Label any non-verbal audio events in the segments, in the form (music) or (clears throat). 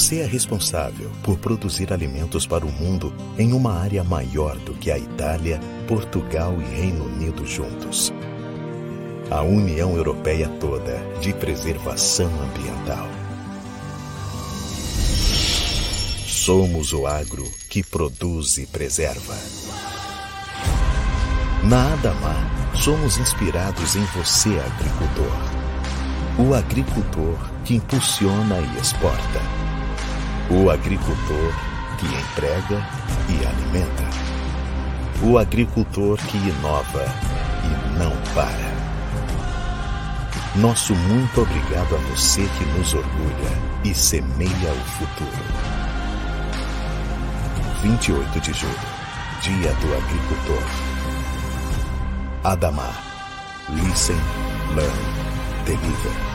Você é responsável por produzir alimentos para o mundo em uma área maior do que a Itália, Portugal e Reino Unido juntos. A União Europeia toda de preservação ambiental. Somos o agro que produz e preserva. Na Adamar, somos inspirados em você, agricultor. O agricultor que impulsiona e exporta. O agricultor que emprega e alimenta. O agricultor que inova e não para. Nosso muito obrigado a você que nos orgulha e semeia o futuro. 28 de julho, Dia do Agricultor. Adamar. Listen, learn, deliver.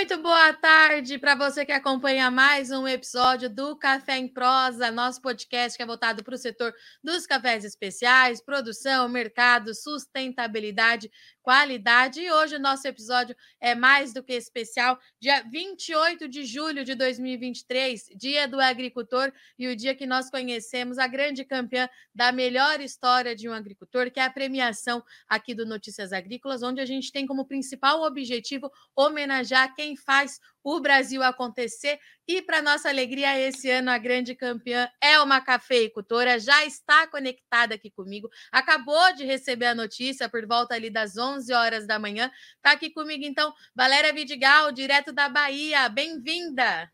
Muito boa tarde para você que acompanha mais um episódio do Café em Prosa, nosso podcast que é voltado para o setor dos cafés especiais, produção, mercado, sustentabilidade, qualidade. E hoje o nosso episódio é mais do que especial, dia 28 de julho de 2023, Dia do Agricultor e o dia que nós conhecemos a grande campeã da melhor história de um agricultor, que é a premiação aqui do Notícias Agrícolas, onde a gente tem como principal objetivo homenagear quem faz o Brasil acontecer. E, para nossa alegria, esse ano a grande campeã é uma cafeicultora, já está conectada aqui comigo, acabou de receber a notícia por volta ali das 11 horas da manhã. Está aqui comigo, então, Valéria Vidigal, direto da Bahia. Bem-vinda!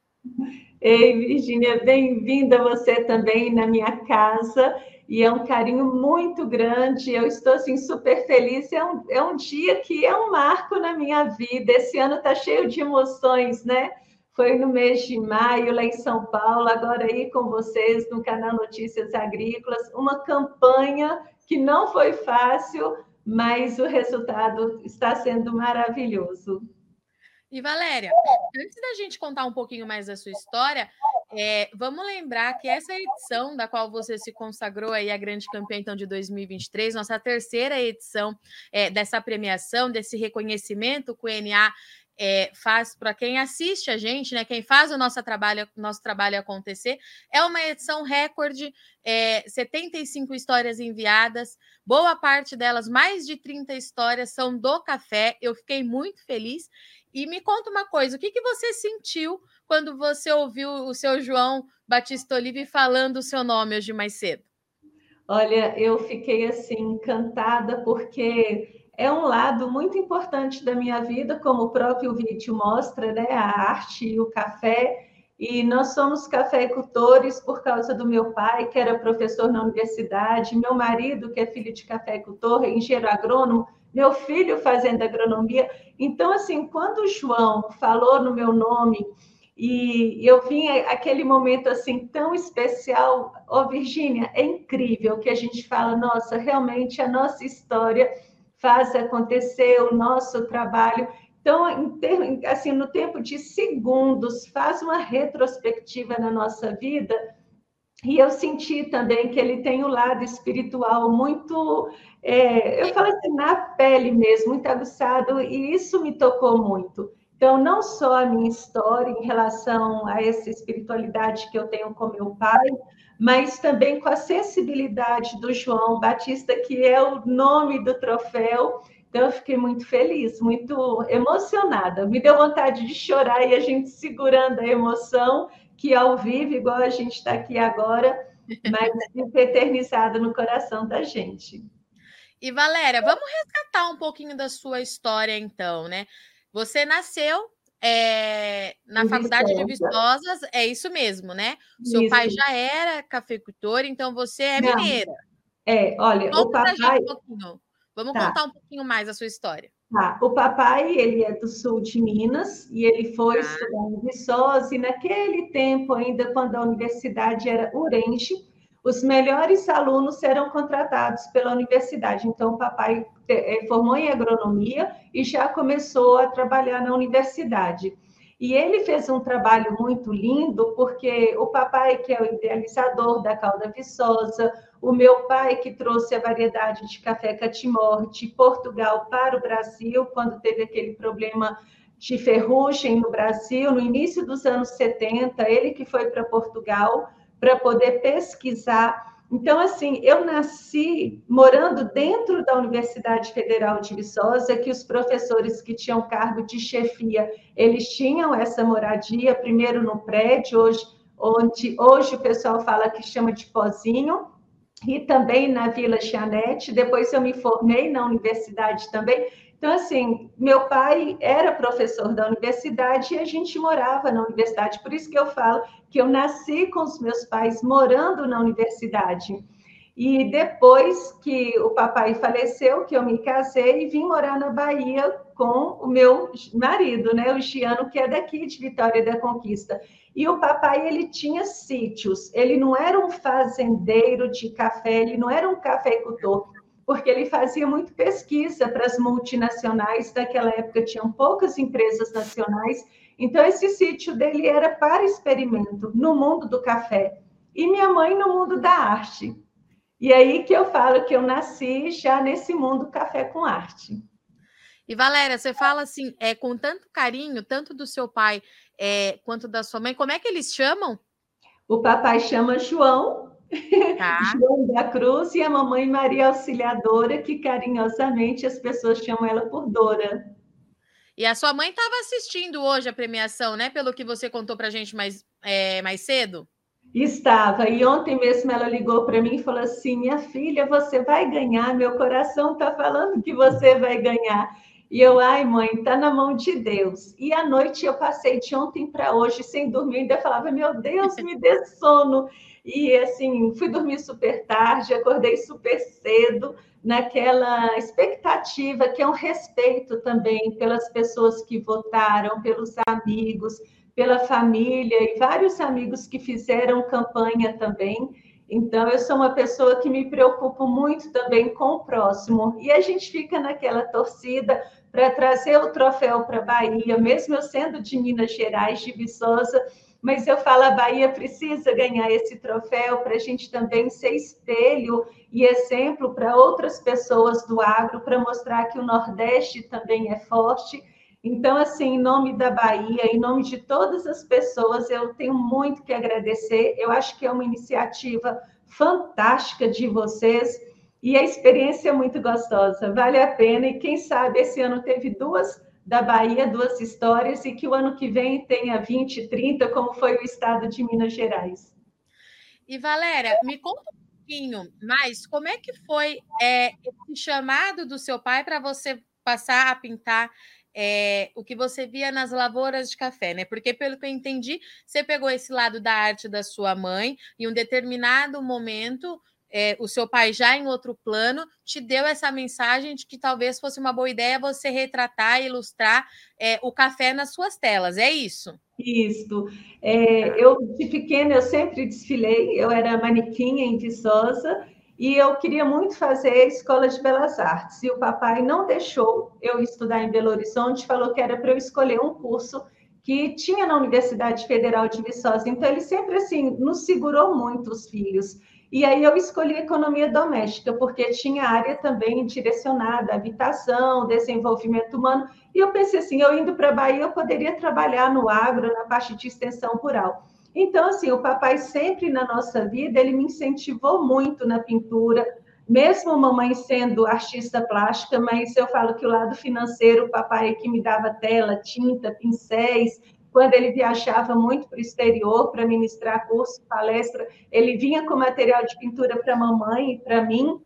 Ei, Virginia, bem-vinda você também na minha casa e é um carinho muito grande. Eu estou assim super feliz. É um, é um dia que é um marco na minha vida. Esse ano está cheio de emoções, né? Foi no mês de maio, lá em São Paulo, agora aí com vocês no canal Notícias Agrícolas, uma campanha que não foi fácil, mas o resultado está sendo maravilhoso. E Valéria, antes da gente contar um pouquinho mais da sua história, é, vamos lembrar que essa edição da qual você se consagrou aí a grande campeã então de 2023, nossa terceira edição é, dessa premiação, desse reconhecimento que o NA é, faz para quem assiste a gente, né? Quem faz o nosso trabalho, nosso trabalho acontecer, é uma edição recorde, é, 75 histórias enviadas, boa parte delas, mais de 30 histórias, são do café. Eu fiquei muito feliz. E me conta uma coisa: o que, que você sentiu quando você ouviu o seu João Batista Olive falando o seu nome hoje mais cedo? Olha, eu fiquei assim encantada porque é um lado muito importante da minha vida, como o próprio vídeo mostra, né? A arte e o café. E nós somos cafeicultores por causa do meu pai, que era professor na universidade, meu marido, que é filho de cafeicultor, engenheiro agrônomo, meu filho fazendo agronomia. Então, assim, quando o João falou no meu nome e eu vim aquele momento assim tão especial, oh, Virgínia, é incrível que a gente fala, nossa, realmente a nossa história faz acontecer o nosso trabalho. Então, assim, no tempo de segundos, faz uma retrospectiva na nossa vida. E eu senti também que ele tem um lado espiritual muito, é, eu falo assim, na pele mesmo, muito aguçado, e isso me tocou muito. Então, não só a minha história em relação a essa espiritualidade que eu tenho com meu pai, mas também com a sensibilidade do João Batista, que é o nome do troféu. Então, eu fiquei muito feliz, muito emocionada. Me deu vontade de chorar e a gente segurando a emoção, que ao vivo, igual a gente está aqui agora, (laughs) mas eternizado no coração da gente. E Valéria, vamos resgatar um pouquinho da sua história, então, né? Você nasceu é, na faculdade de Vistosas, é isso mesmo, né? Seu isso. pai já era cafeicultor, então você é Não. mineira. É, olha, Conta o papai. Um Vamos tá. contar um pouquinho mais a sua história. Tá. O papai, ele é do sul de Minas e ele foi ah. estudar em Viçosa e naquele tempo ainda, quando a universidade era Urente, os melhores alunos serão contratados pela universidade. Então, o papai eh, formou em agronomia e já começou a trabalhar na universidade. E ele fez um trabalho muito lindo, porque o papai, que é o idealizador da calda viçosa, o meu pai, que trouxe a variedade de café Catimor de Portugal para o Brasil, quando teve aquele problema de ferrugem no Brasil, no início dos anos 70, ele que foi para Portugal para poder pesquisar então, assim, eu nasci morando dentro da Universidade Federal de Viçosa, que os professores que tinham cargo de chefia, eles tinham essa moradia, primeiro no prédio, hoje, onde hoje o pessoal fala que chama de pozinho, e também na Vila Chianete. Depois eu me formei na universidade também. Então, assim, meu pai era professor da universidade e a gente morava na universidade. Por isso que eu falo que eu nasci com os meus pais morando na universidade. E depois que o papai faleceu, que eu me casei e vim morar na Bahia com o meu marido, né, o Giano, que é daqui de Vitória da Conquista. E o papai, ele tinha sítios, ele não era um fazendeiro de café, ele não era um cafeicultor, porque ele fazia muito pesquisa para as multinacionais, daquela época tinham poucas empresas nacionais, então esse sítio dele era para experimento no mundo do café. E minha mãe no mundo da arte. E aí que eu falo que eu nasci já nesse mundo café com arte. E Valéria, você fala assim, é com tanto carinho, tanto do seu pai é, quanto da sua mãe, como é que eles chamam? O papai chama João Tá. (laughs) João da Cruz e a mamãe Maria Auxiliadora, que carinhosamente as pessoas chamam ela por Dora. E a sua mãe estava assistindo hoje a premiação, né? Pelo que você contou para a gente mais, é, mais cedo. Estava, e ontem mesmo ela ligou para mim e falou assim: Minha filha, você vai ganhar, meu coração está falando que você vai ganhar. E eu, ai, mãe, está na mão de Deus. E à noite eu passei de ontem para hoje sem dormir, ainda falava: Meu Deus, me dê sono. E assim, fui dormir super tarde, acordei super cedo, naquela expectativa que é um respeito também pelas pessoas que votaram, pelos amigos, pela família e vários amigos que fizeram campanha também. Então, eu sou uma pessoa que me preocupo muito também com o próximo. E a gente fica naquela torcida para trazer o troféu para a Bahia, mesmo eu sendo de Minas Gerais, de Viçosa, mas eu falo, a Bahia precisa ganhar esse troféu para a gente também ser espelho e exemplo para outras pessoas do agro, para mostrar que o Nordeste também é forte. Então, assim, em nome da Bahia, em nome de todas as pessoas, eu tenho muito que agradecer. Eu acho que é uma iniciativa fantástica de vocês e a experiência é muito gostosa, vale a pena. E quem sabe esse ano teve duas da Bahia, duas histórias, e que o ano que vem tenha 20, 30, como foi o estado de Minas Gerais. E Valéria, me conta um pouquinho mais como é que foi é, esse chamado do seu pai para você passar a pintar é, o que você via nas lavouras de café, né? Porque, pelo que eu entendi, você pegou esse lado da arte da sua mãe e um determinado momento é, o seu pai já em outro plano te deu essa mensagem de que talvez fosse uma boa ideia você retratar ilustrar é, o café nas suas telas, é isso? Isso. Eu, de pequena, eu sempre desfilei, eu era manequim em Viçosa, e eu queria muito fazer escola de belas artes, e o papai não deixou eu estudar em Belo Horizonte, falou que era para eu escolher um curso que tinha na Universidade Federal de Viçosa, então ele sempre, assim, nos segurou muito os filhos, e aí eu escolhi economia doméstica, porque tinha área também direcionada habitação, desenvolvimento humano, e eu pensei assim, eu indo para a Bahia, eu poderia trabalhar no agro, na parte de extensão rural. Então, assim, o papai sempre na nossa vida, ele me incentivou muito na pintura, mesmo mamãe sendo artista plástica, mas eu falo que o lado financeiro, o papai é que me dava tela, tinta, pincéis, quando ele viajava muito para o exterior para ministrar curso, palestra, ele vinha com material de pintura para a mamãe e para mim.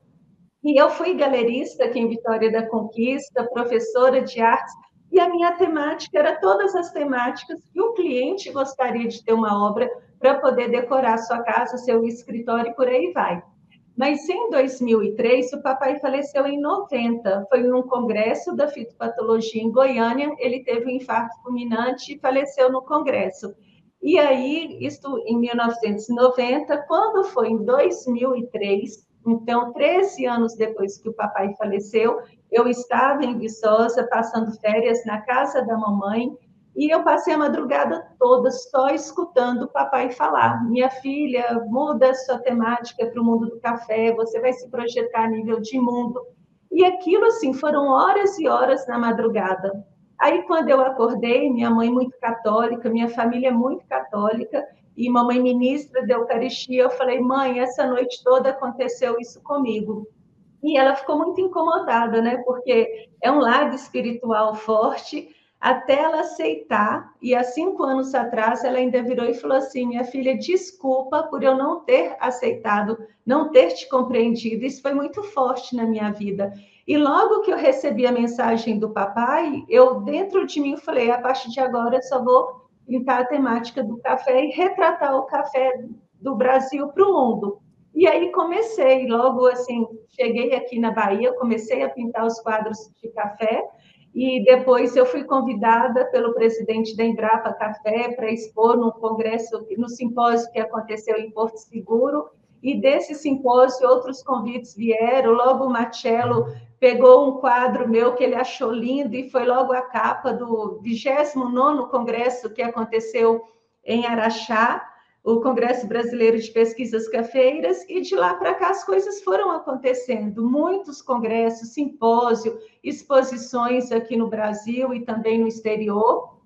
E eu fui galerista aqui em Vitória da Conquista, professora de artes, e a minha temática era todas as temáticas que o cliente gostaria de ter uma obra para poder decorar sua casa, seu escritório e por aí vai. Mas em 2003, o papai faleceu em 90. Foi num congresso da fitopatologia em Goiânia. Ele teve um infarto fulminante e faleceu no congresso. E aí, isto em 1990, quando foi em 2003, então 13 anos depois que o papai faleceu, eu estava em Viçosa, passando férias na casa da mamãe, E eu passei a madrugada toda só escutando o papai falar: minha filha, muda sua temática para o mundo do café, você vai se projetar a nível de mundo. E aquilo, assim, foram horas e horas na madrugada. Aí, quando eu acordei, minha mãe muito católica, minha família é muito católica, e mamãe ministra de Eucaristia, eu falei, mãe, essa noite toda aconteceu isso comigo. E ela ficou muito incomodada, né? Porque é um lado espiritual forte, até ela aceitar. E há cinco anos atrás, ela ainda virou e falou assim: Minha filha, desculpa por eu não ter aceitado, não ter te compreendido. Isso foi muito forte na minha vida. E logo que eu recebi a mensagem do papai, eu dentro de mim falei: a partir de agora eu só vou pintar a temática do café e retratar o café do Brasil para o mundo. E aí comecei, logo assim, cheguei aqui na Bahia, comecei a pintar os quadros de café e depois eu fui convidada pelo presidente da Embrapa Café para expor no congresso, no simpósio que aconteceu em Porto Seguro, e desse simpósio outros convites vieram, logo o Marcelo pegou um quadro meu que ele achou lindo e foi logo a capa do 29º congresso que aconteceu em Araxá, o Congresso Brasileiro de Pesquisas Cafeiras, e de lá para cá as coisas foram acontecendo. Muitos congressos, simpósio, exposições aqui no Brasil e também no exterior.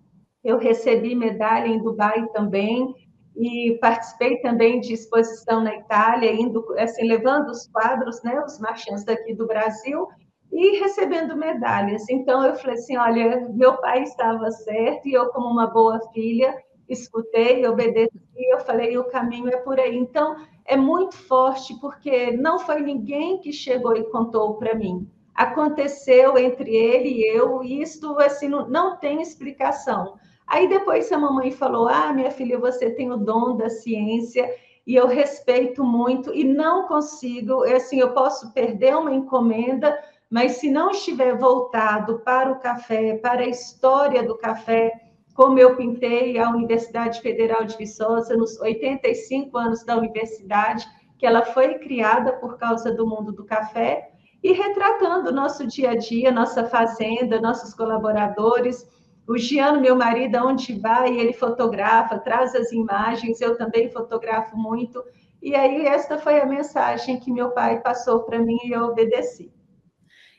Eu recebi medalha em Dubai também, e participei também de exposição na Itália, indo, assim, levando os quadros, né, os marchantes daqui do Brasil, e recebendo medalhas. Então, eu falei assim, olha, meu pai estava certo, e eu, como uma boa filha, escutei, obedeci, eu falei, o caminho é por aí. Então, é muito forte, porque não foi ninguém que chegou e contou para mim. Aconteceu entre ele e eu, e isso assim, não, não tem explicação. Aí depois a mamãe falou: Ah, minha filha, você tem o dom da ciência, e eu respeito muito, e não consigo, é assim, eu posso perder uma encomenda, mas se não estiver voltado para o café, para a história do café, como eu pintei a Universidade Federal de Viçosa nos 85 anos da universidade, que ela foi criada por causa do mundo do café, e retratando nosso dia a dia, nossa fazenda, nossos colaboradores. O Giano, meu marido, aonde vai, ele fotografa, traz as imagens, eu também fotografo muito. E aí, esta foi a mensagem que meu pai passou para mim e eu obedeci.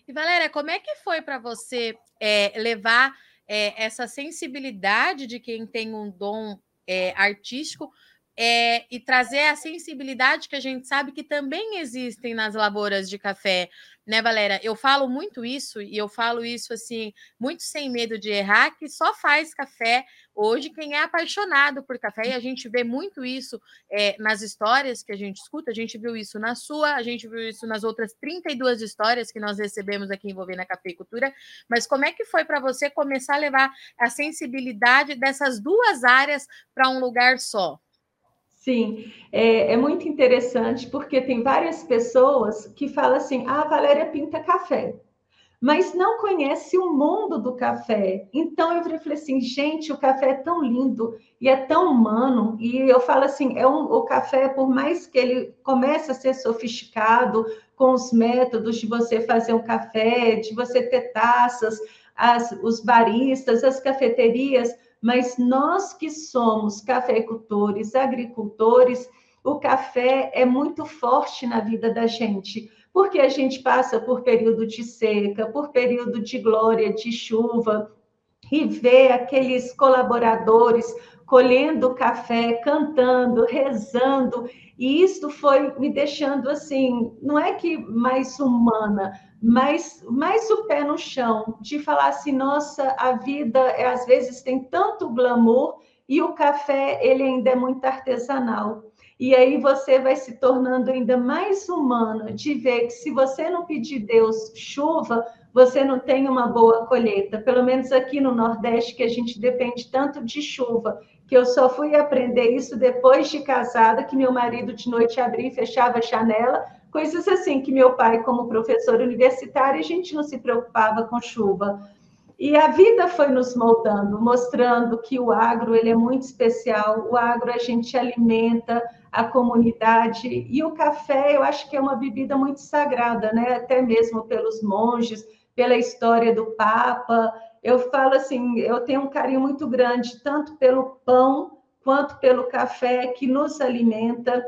E Valéria, como é que foi para você é, levar é, essa sensibilidade de quem tem um dom é, artístico é, e trazer a sensibilidade que a gente sabe que também existem nas lavouras de café, né, Valéria? Eu falo muito isso e eu falo isso assim, muito sem medo de errar, que só faz café hoje quem é apaixonado por café, e a gente vê muito isso é, nas histórias que a gente escuta, a gente viu isso na sua, a gente viu isso nas outras 32 histórias que nós recebemos aqui envolvendo a cafeicultura, mas como é que foi para você começar a levar a sensibilidade dessas duas áreas para um lugar só? Sim, é, é, muito interessante porque tem várias pessoas que falam assim: ah, a Valéria pinta café, mas não conhece o mundo do café. Então eu falei assim: gente, o café é tão lindo e é tão humano. E eu falo assim: é um, o café, por mais que ele comece a ser sofisticado com os métodos de você fazer um café, de você ter taças, as, os baristas, as cafeterias mas nós que somos cafeicultores, agricultores, o café é muito forte na vida da gente, porque a gente passa por período de seca, por período de glória, de chuva, e vê aqueles colaboradores colhendo café, cantando, rezando, e isso foi me deixando assim, não é que mais humana, mas mais o pé no chão, de falar assim, nossa, a vida é, às vezes tem tanto glamour e o café ele ainda é muito artesanal. E aí você vai se tornando ainda mais humano de ver que se você não pedir Deus chuva, você não tem uma boa colheita. Pelo menos aqui no Nordeste, que a gente depende tanto de chuva, que eu só fui aprender isso depois de casada, que meu marido de noite abria e fechava a janela coisas assim que meu pai, como professor universitário, a gente não se preocupava com chuva. E a vida foi nos moldando, mostrando que o agro ele é muito especial. O agro a gente alimenta a comunidade e o café eu acho que é uma bebida muito sagrada, né? Até mesmo pelos monges, pela história do Papa. Eu falo assim, eu tenho um carinho muito grande tanto pelo pão quanto pelo café que nos alimenta.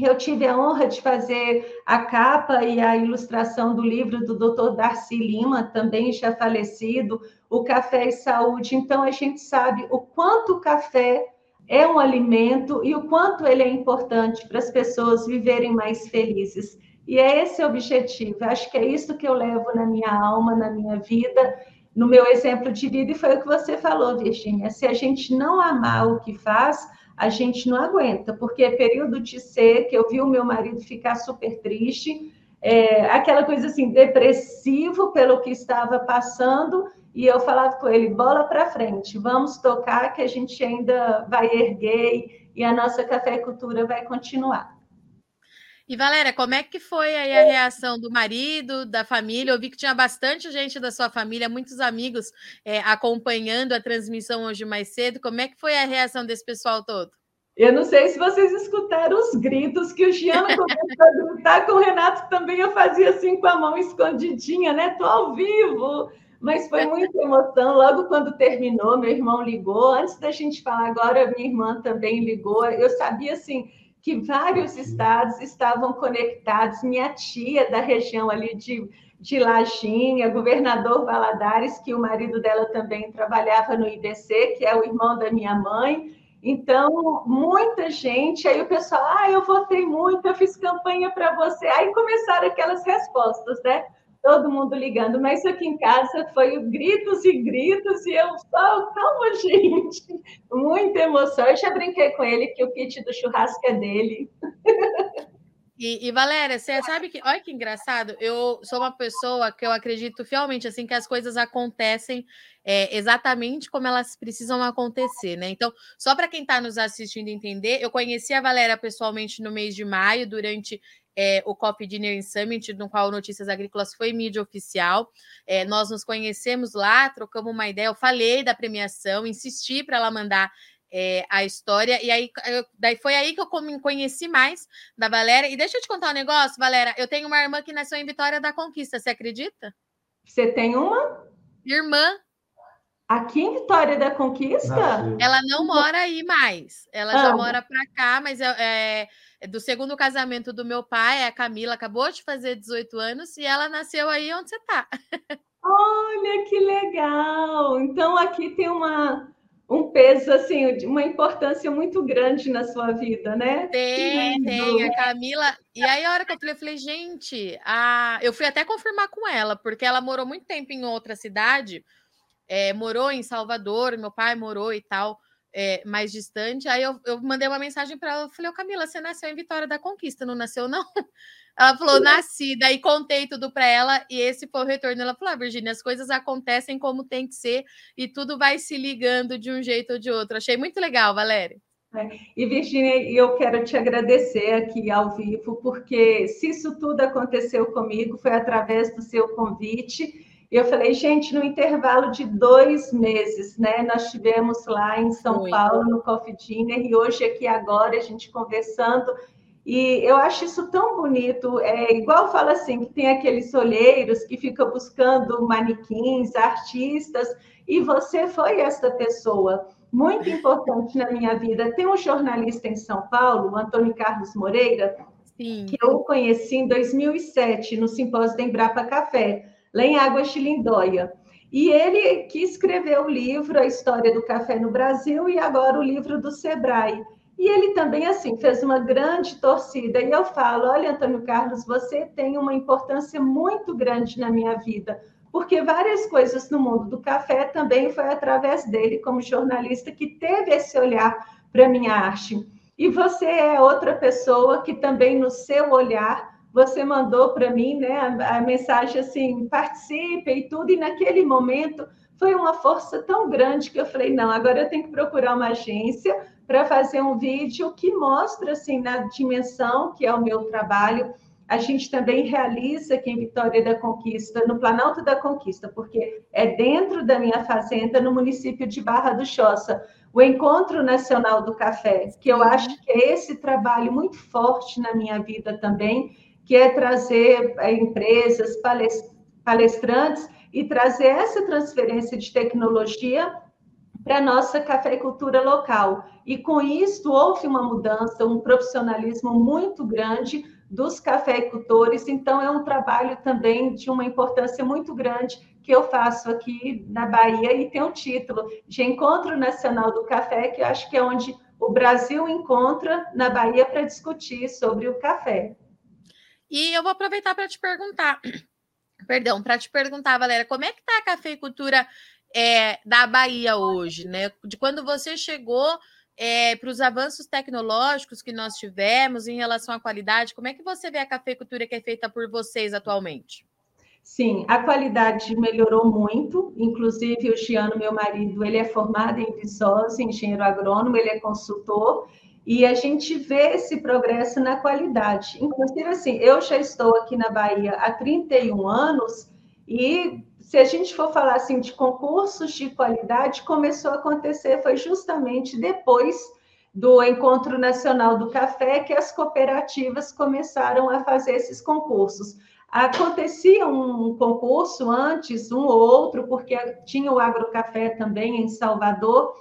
Eu tive a honra de fazer a capa e a ilustração do livro do Dr. Darcy Lima, também já falecido, O Café e Saúde. Então, a gente sabe o quanto o café é um alimento e o quanto ele é importante para as pessoas viverem mais felizes. E é esse o objetivo. Acho que é isso que eu levo na minha alma, na minha vida, no meu exemplo de vida, e foi o que você falou, Virginia. Se a gente não amar o que faz, a gente não aguenta, porque é período de que eu vi o meu marido ficar super triste, é, aquela coisa assim, depressivo pelo que estava passando, e eu falava com ele: bola para frente, vamos tocar, que a gente ainda vai erguer e a nossa cafeicultura vai continuar. E Valéria, como é que foi aí a reação do marido, da família? Eu vi que tinha bastante gente da sua família, muitos amigos é, acompanhando a transmissão hoje mais cedo. Como é que foi a reação desse pessoal todo? Eu não sei se vocês escutaram os gritos que o Giano (laughs) começou a gritar com o Renato, também eu fazia assim com a mão escondidinha, né? Tô ao vivo. Mas foi muita emoção. Logo quando terminou, meu irmão ligou. Antes da gente falar agora, minha irmã também ligou. Eu sabia assim que vários estados estavam conectados. Minha tia da região ali de, de Lajinha, governador Valadares, que o marido dela também trabalhava no IBC, que é o irmão da minha mãe. Então, muita gente, aí o pessoal, ah, eu votei muito, eu fiz campanha para você. Aí começaram aquelas respostas, né? Todo mundo ligando, mas aqui em casa foi gritos e gritos, e eu só, calma, gente, muita emoção. Eu já brinquei com ele que o kit do churrasco é dele. E, e, Valéria, você sabe que, olha que engraçado, eu sou uma pessoa que eu acredito fielmente assim que as coisas acontecem é, exatamente como elas precisam acontecer, né? Então, só para quem está nos assistindo entender, eu conheci a Valéria pessoalmente no mês de maio, durante é, o Coffee Dinner Summit, no qual Notícias Agrícolas foi mídia oficial. É, nós nos conhecemos lá, trocamos uma ideia. Eu falei da premiação, insisti para ela mandar é, a história, e aí eu, daí foi aí que eu conheci mais da Valéria. E deixa eu te contar um negócio, Valéria. Eu tenho uma irmã que nasceu em Vitória da Conquista, você acredita? Você tem uma? Irmã. Aqui em Vitória da Conquista? Ela não mora aí mais. Ela ah. já mora para cá, mas é, é é do segundo casamento do meu pai, a Camila acabou de fazer 18 anos e ela nasceu aí onde você está. (laughs) Olha que legal! Então aqui tem uma, um peso, assim, uma importância muito grande na sua vida, né? Tem, tem. A Camila. E aí, a hora que eu falei, eu falei, gente, a... eu fui até confirmar com ela, porque ela morou muito tempo em outra cidade, é, morou em Salvador, meu pai morou e tal é, mais distante. Aí eu, eu mandei uma mensagem para ela, falei, ô Camila, você nasceu em Vitória da Conquista, não nasceu, não? (laughs) Ela falou, nasci, daí contei tudo para ela, e esse foi o retorno. Ela falou, ah, Virginia, as coisas acontecem como tem que ser, e tudo vai se ligando de um jeito ou de outro. Achei muito legal, Valéria. É. E, Virginia, eu quero te agradecer aqui ao vivo, porque se isso tudo aconteceu comigo, foi através do seu convite e eu falei, gente, no intervalo de dois meses, né? Nós tivemos lá em São Paulo, no Coffee Dinner, e hoje aqui agora, a gente conversando. E eu acho isso tão bonito. É igual fala assim, que tem aqueles olheiros que ficam buscando manequins, artistas, e você foi essa pessoa muito importante na minha vida. Tem um jornalista em São Paulo, o Antônio Carlos Moreira, Sim. que eu conheci em 2007, no simpósio da Embrapa Café lá em Águas de Lindóia. E ele que escreveu o livro A História do Café no Brasil e agora o livro do Sebrae. E ele também, assim, fez uma grande torcida. E eu falo: olha, Antônio Carlos, você tem uma importância muito grande na minha vida, porque várias coisas no mundo do café também foi através dele, como jornalista, que teve esse olhar para a minha arte. E você é outra pessoa que também, no seu olhar, você mandou para mim né, a, a, mensagem assim, participe e tudo, e naquele momento foi uma força tão grande que eu falei, não, agora eu tenho que procurar uma agência para fazer um vídeo que mostra assim na dimensão que é o meu trabalho. A gente também realiza aqui em Vitória da Conquista, no Planalto da Conquista, porque é dentro da minha fazenda, no município de Barra do Choça, o Encontro Nacional do Café, que eu acho que é esse trabalho muito forte na minha vida também, que é trazer é, empresas, palestrantes e trazer essa transferência de tecnologia para a nossa cafeicultura local. E com isso houve uma mudança, um profissionalismo muito grande dos cafeicultores, então é um trabalho também de uma importância muito grande que eu faço aqui na Bahia e tem o título de Encontro Nacional do Café, que eu acho que é onde o Brasil encontra na Bahia para discutir sobre o café. E eu vou aproveitar para te perguntar, (clears throat) perdão, para te perguntar, Valéria, como é que está a cafeicultura é, da Bahia hoje, né? De quando você chegou é, para os avanços tecnológicos que nós tivemos em relação à qualidade, como é que você vê a cafeicultura que é feita por vocês atualmente? Sim, a qualidade melhorou muito. Inclusive, o meu marido, ele é formado em Viçosa, engenheiro agrônomo, ele é consultor, e a gente vê esse progresso na qualidade. Inclusive, assim, eu já estou aqui na Bahia há 31 anos, e se a gente for falar assim de concursos de qualidade, começou a acontecer foi justamente depois do Encontro Nacional do Café que as cooperativas começaram a fazer esses concursos. Acontecia um concurso antes, um ou outro, porque tinha o Agrocafé também em Salvador,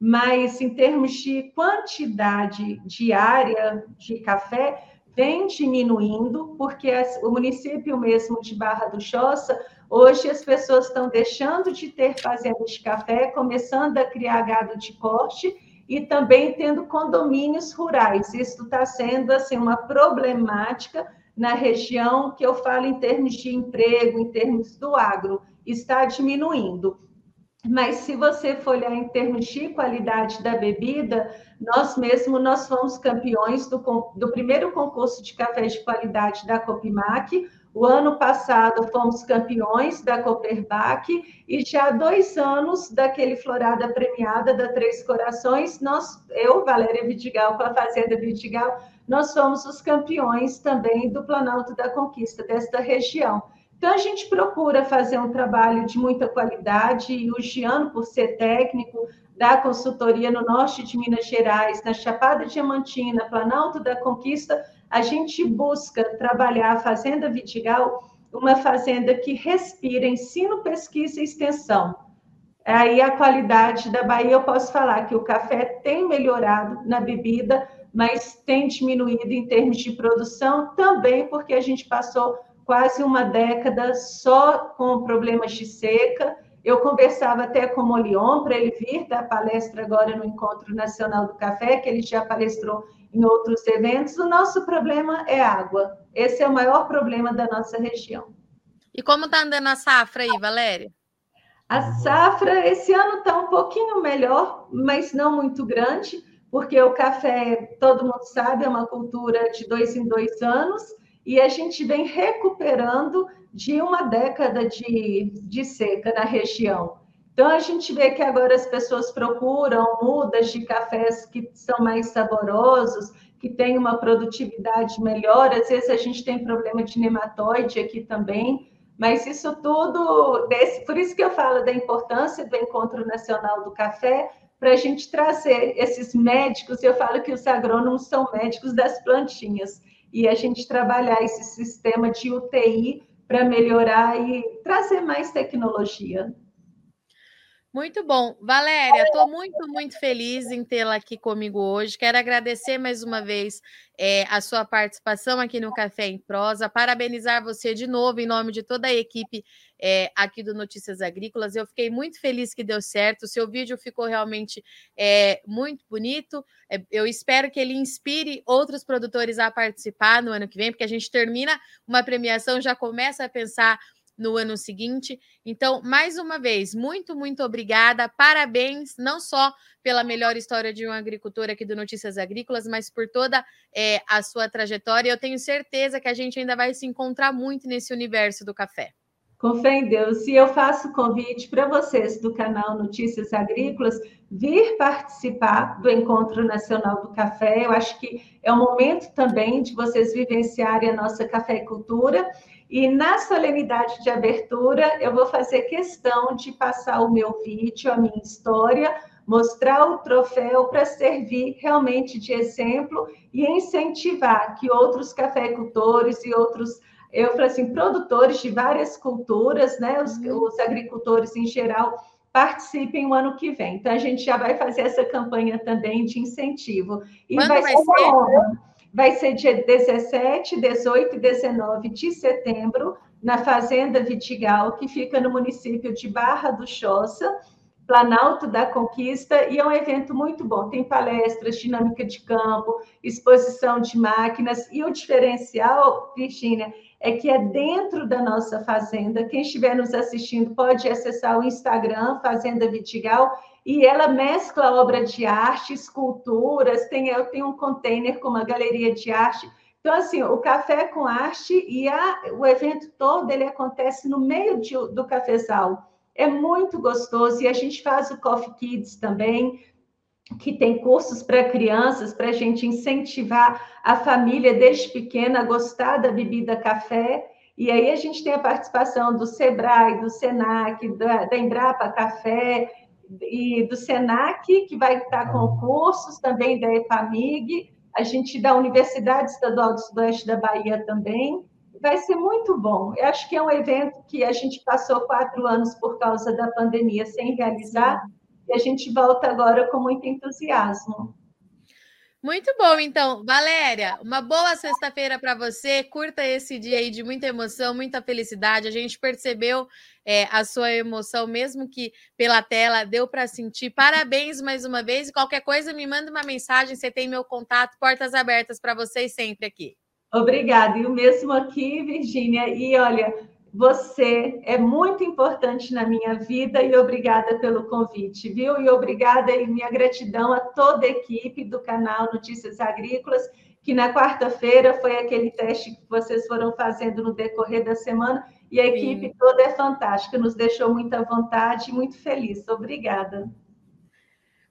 mas em termos de quantidade diária de café, vem diminuindo, porque o município mesmo de Barra do Choça Hoje as pessoas estão deixando de ter fazendas de café, começando a criar gado de corte e também tendo condomínios rurais. Isso está sendo assim uma problemática na região que eu falo em termos de emprego, em termos do agro, está diminuindo. Mas se você for olhar em termos de qualidade da bebida, nós mesmos nós fomos campeões do, do primeiro concurso de café de qualidade da Copimac, o ano passado fomos campeões da Copperbach e já há dois anos daquele Florada Premiada da Três Corações, nós, eu, Valéria Vidigal, com a Fazenda Vidigal, nós somos os campeões também do Planalto da Conquista, desta região. Então, a gente procura fazer um trabalho de muita qualidade e o Giano, por ser técnico da consultoria no norte de Minas Gerais, na Chapada Diamantina, Planalto da Conquista, a gente busca trabalhar a Fazenda Vidigal, uma fazenda que respira ensino, pesquisa e extensão. Aí a qualidade da Bahia, eu posso falar que o café tem melhorado na bebida, mas tem diminuído em termos de produção também, porque a gente passou quase uma década só com problemas de seca. Eu conversava até com o Molion para ele vir dar palestra agora no Encontro Nacional do Café, que ele já palestrou em outros eventos, o nosso problema é água. Esse é o maior problema da nossa região. E como está andando a safra aí, Valéria? A safra esse ano está um pouquinho melhor, mas não muito grande, porque o café, todo mundo sabe, é uma cultura de dois em dois anos, e a gente vem recuperando de uma década de, de seca na região. Então, a gente vê que agora as pessoas procuram mudas de cafés que são mais saborosos, que têm uma produtividade melhor. Às vezes, a gente tem problema de nematóide aqui também, mas isso tudo, desse, por isso que eu falo da importância do Encontro Nacional do Café, para a gente trazer esses médicos. Eu falo que os agrônomos são médicos das plantinhas, e a gente trabalhar esse sistema de UTI para melhorar e trazer mais tecnologia. Muito bom. Valéria, estou muito, muito feliz em tê-la aqui comigo hoje. Quero agradecer mais uma vez é, a sua participação aqui no Café em Prosa, parabenizar você de novo em nome de toda a equipe é, aqui do Notícias Agrícolas. Eu fiquei muito feliz que deu certo. O seu vídeo ficou realmente é, muito bonito. eu espero que ele inspire outros produtores a participar no ano que vem, porque a gente termina uma premiação, já começa a pensar no ano seguinte. Então, mais uma vez, muito, muito obrigada. Parabéns, não só pela melhor história de um agricultor aqui do Notícias Agrícolas, mas por toda é, a sua trajetória. Eu tenho certeza que a gente ainda vai se encontrar muito nesse universo do café. Com fé em Deus. E eu faço convite para vocês do canal Notícias Agrícolas vir participar do Encontro Nacional do Café. Eu acho que é o momento também de vocês vivenciarem a nossa cafeicultura e na solenidade de abertura, eu vou fazer questão de passar o meu vídeo, a minha história, mostrar o troféu para servir realmente de exemplo e incentivar que outros cafeicultores e outros eu falei assim, produtores de várias culturas, né? Os, uhum. os agricultores em geral participem o ano que vem. Então, a gente já vai fazer essa campanha também de incentivo. E Quando vai, vai ser, ser? Vai ser dia 17, 18 e 19 de setembro, na Fazenda Vitigal, que fica no município de Barra do Choça, Planalto da Conquista, e é um evento muito bom. Tem palestras, dinâmica de campo, exposição de máquinas, e o diferencial, Virginia, é que é dentro da nossa fazenda. Quem estiver nos assistindo pode acessar o Instagram, Fazenda Vitigal, e ela mescla obra de arte, esculturas, tem, eu tenho um container com uma galeria de arte. Então, assim, o café com arte e a, o evento todo ele acontece no meio de, do cafezal. É muito gostoso e a gente faz o Coffee Kids também, que tem cursos para crianças, para a gente incentivar a família desde pequena a gostar da bebida café. E aí a gente tem a participação do Sebrae, do Senac, da, da Embrapa Café e do Senac, que vai estar com cursos também da EPAMIG, a gente da Universidade Estadual do Sudoeste da Bahia também. Vai ser muito bom. Eu acho que é um evento que a gente passou quatro anos por causa da pandemia sem realizar, e a gente volta agora com muito entusiasmo. Muito bom, então. Valéria, uma boa sexta-feira para você. Curta esse dia aí de muita emoção, muita felicidade. A gente percebeu é, a sua emoção, mesmo que pela tela, deu para sentir. Parabéns mais uma vez. E qualquer coisa, me manda uma mensagem. Você tem meu contato, portas abertas para vocês sempre aqui. Obrigada. E o mesmo aqui, Virgínia. E olha, você é muito importante na minha vida e obrigada pelo convite, viu? E obrigada e minha gratidão a toda a equipe do canal Notícias Agrícolas, que na quarta-feira foi aquele teste que vocês foram fazendo no decorrer da semana e a equipe Sim. toda é fantástica, nos deixou muita vontade e muito feliz. Obrigada.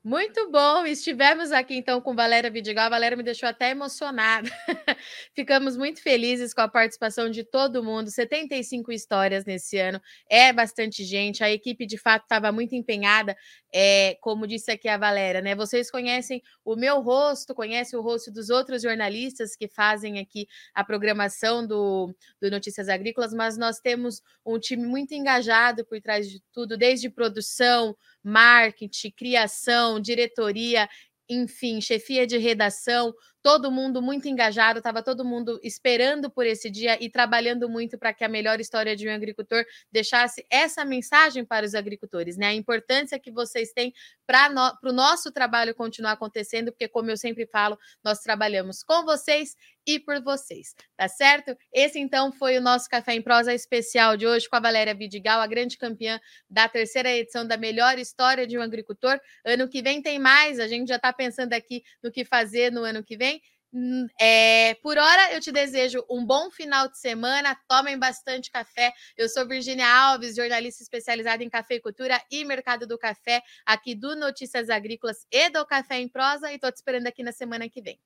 Muito bom, estivemos aqui então com Valéria Vidigal. A Valéria me deixou até emocionada. (laughs) Ficamos muito felizes com a participação de todo mundo. 75 histórias nesse ano, é bastante gente. A equipe de fato estava muito empenhada, é, como disse aqui a Valéria, né? Vocês conhecem o meu rosto, conhecem o rosto dos outros jornalistas que fazem aqui a programação do, do Notícias Agrícolas, mas nós temos um time muito engajado por trás de tudo, desde produção marketing, criação, diretoria, enfim, chefia de redação, todo mundo muito engajado, estava todo mundo esperando por esse dia e trabalhando muito para que a melhor história de um agricultor deixasse essa mensagem para os agricultores, né? A importância que vocês têm para no, o nosso trabalho continuar acontecendo, porque, como eu sempre falo, nós trabalhamos com vocês e por vocês, tá certo? Esse então foi o nosso Café em Prosa especial de hoje com a Valéria Vidigal, a grande campeã da terceira edição da melhor história de um agricultor. Ano que vem tem mais, a gente já está pensando aqui no que fazer no ano que vem. Hum, é, por hora, eu te desejo um bom final de semana. Tomem bastante café. Eu sou Virginia Alves, jornalista especializada em cafeicultura e mercado do café, aqui do Notícias Agrícolas e do Café em Prosa, e estou te esperando aqui na semana que vem.